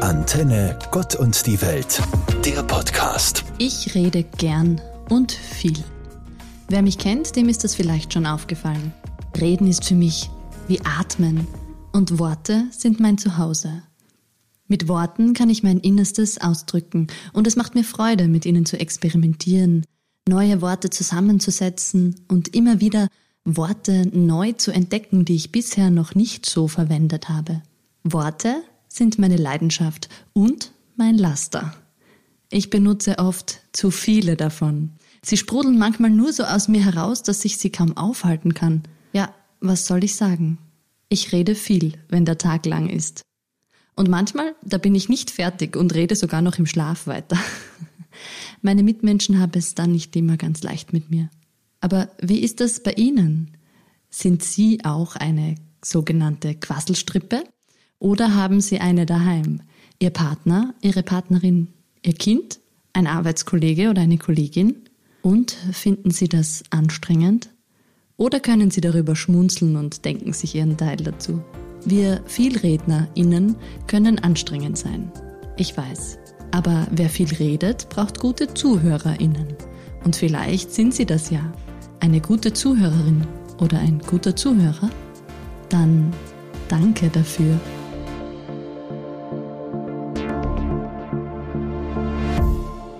Antenne Gott und die Welt, der Podcast. Ich rede gern und viel. Wer mich kennt, dem ist das vielleicht schon aufgefallen. Reden ist für mich wie Atmen und Worte sind mein Zuhause. Mit Worten kann ich mein Innerstes ausdrücken und es macht mir Freude, mit ihnen zu experimentieren, neue Worte zusammenzusetzen und immer wieder Worte neu zu entdecken, die ich bisher noch nicht so verwendet habe. Worte sind meine Leidenschaft und mein Laster. Ich benutze oft zu viele davon. Sie sprudeln manchmal nur so aus mir heraus, dass ich sie kaum aufhalten kann. Ja, was soll ich sagen? Ich rede viel, wenn der Tag lang ist. Und manchmal, da bin ich nicht fertig und rede sogar noch im Schlaf weiter. Meine Mitmenschen haben es dann nicht immer ganz leicht mit mir. Aber wie ist das bei Ihnen? Sind Sie auch eine sogenannte Quasselstrippe? Oder haben Sie eine daheim? Ihr Partner, Ihre Partnerin, Ihr Kind, ein Arbeitskollege oder eine Kollegin? Und finden Sie das anstrengend? Oder können Sie darüber schmunzeln und denken sich Ihren Teil dazu? Wir VielrednerInnen können anstrengend sein. Ich weiß. Aber wer viel redet, braucht gute ZuhörerInnen. Und vielleicht sind Sie das ja. Eine gute Zuhörerin oder ein guter Zuhörer? Dann danke dafür.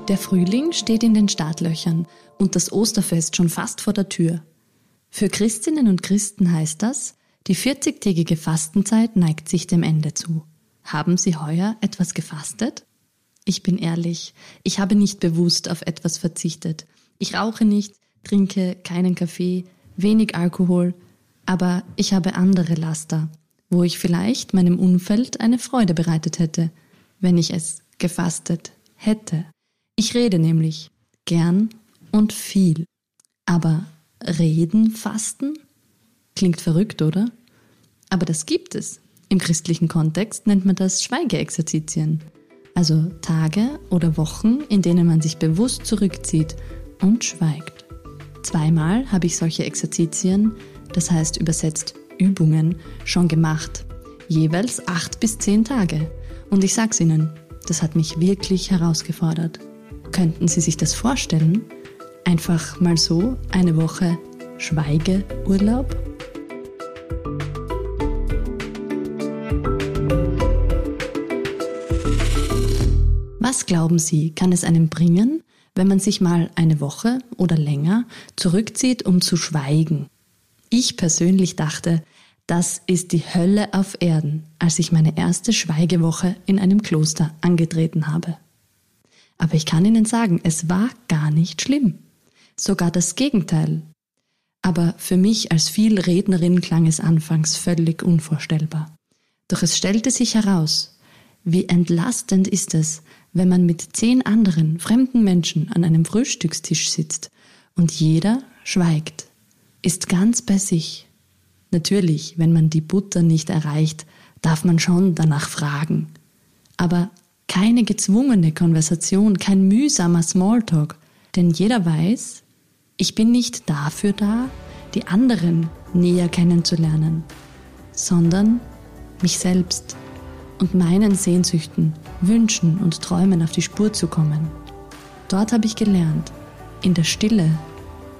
Der Frühling steht in den Startlöchern und das Osterfest schon fast vor der Tür. Für Christinnen und Christen heißt das, die 40-tägige Fastenzeit neigt sich dem Ende zu. Haben Sie heuer etwas gefastet? Ich bin ehrlich, ich habe nicht bewusst auf etwas verzichtet. Ich rauche nicht, trinke keinen Kaffee, wenig Alkohol, aber ich habe andere Laster, wo ich vielleicht meinem Umfeld eine Freude bereitet hätte, wenn ich es gefastet hätte. Ich rede nämlich gern und viel. Aber reden, fasten? Klingt verrückt, oder? Aber das gibt es. Im christlichen Kontext nennt man das Schweigeexerzitien. Also Tage oder Wochen, in denen man sich bewusst zurückzieht und schweigt. Zweimal habe ich solche Exerzitien, das heißt übersetzt Übungen, schon gemacht. Jeweils acht bis zehn Tage. Und ich sag's Ihnen, das hat mich wirklich herausgefordert. Könnten Sie sich das vorstellen? Einfach mal so eine Woche Schweigeurlaub? Was glauben Sie, kann es einem bringen, wenn man sich mal eine Woche oder länger zurückzieht, um zu schweigen? Ich persönlich dachte, das ist die Hölle auf Erden, als ich meine erste Schweigewoche in einem Kloster angetreten habe. Aber ich kann Ihnen sagen, es war gar nicht schlimm. Sogar das Gegenteil. Aber für mich als Vielrednerin klang es anfangs völlig unvorstellbar. Doch es stellte sich heraus, wie entlastend ist es, wenn man mit zehn anderen fremden Menschen an einem Frühstückstisch sitzt und jeder schweigt, ist ganz bei sich. Natürlich, wenn man die Butter nicht erreicht, darf man schon danach fragen. Aber keine gezwungene Konversation, kein mühsamer Smalltalk, denn jeder weiß, ich bin nicht dafür da, die anderen näher kennenzulernen, sondern mich selbst und meinen Sehnsüchten, Wünschen und Träumen auf die Spur zu kommen. Dort habe ich gelernt, in der Stille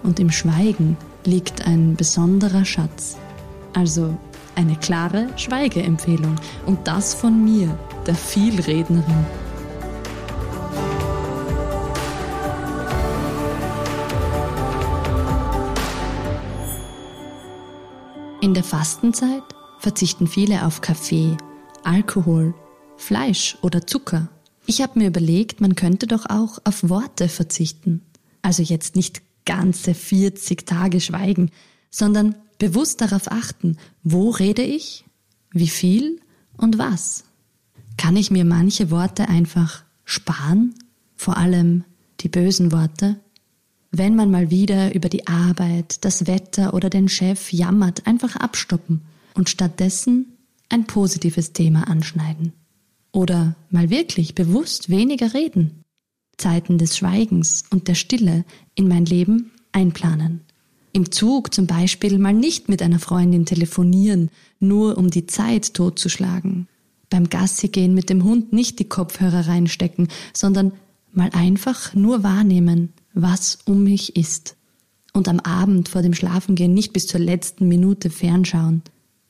und im Schweigen liegt ein besonderer Schatz. Also eine klare Schweigeempfehlung und das von mir, der Vielrednerin. In der Fastenzeit verzichten viele auf Kaffee, Alkohol, Fleisch oder Zucker. Ich habe mir überlegt, man könnte doch auch auf Worte verzichten. Also jetzt nicht ganze 40 Tage schweigen, sondern bewusst darauf achten, wo rede ich, wie viel und was. Kann ich mir manche Worte einfach sparen? Vor allem die bösen Worte? Wenn man mal wieder über die Arbeit, das Wetter oder den Chef jammert, einfach abstoppen und stattdessen ein positives Thema anschneiden. Oder mal wirklich bewusst weniger reden. Zeiten des Schweigens und der Stille in mein Leben einplanen. Im Zug zum Beispiel mal nicht mit einer Freundin telefonieren, nur um die Zeit totzuschlagen. Beim Gassi gehen mit dem Hund nicht die Kopfhörer reinstecken, sondern mal einfach nur wahrnehmen, was um mich ist. Und am Abend vor dem Schlafengehen nicht bis zur letzten Minute fernschauen,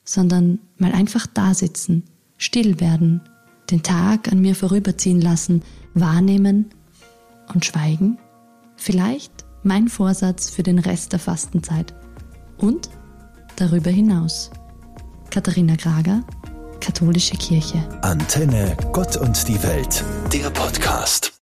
sondern mal einfach da sitzen, still werden, den Tag an mir vorüberziehen lassen, wahrnehmen und schweigen. Vielleicht mein Vorsatz für den Rest der Fastenzeit. Und darüber hinaus. Katharina Grager, Katholische Kirche. Antenne, Gott und die Welt, der Podcast.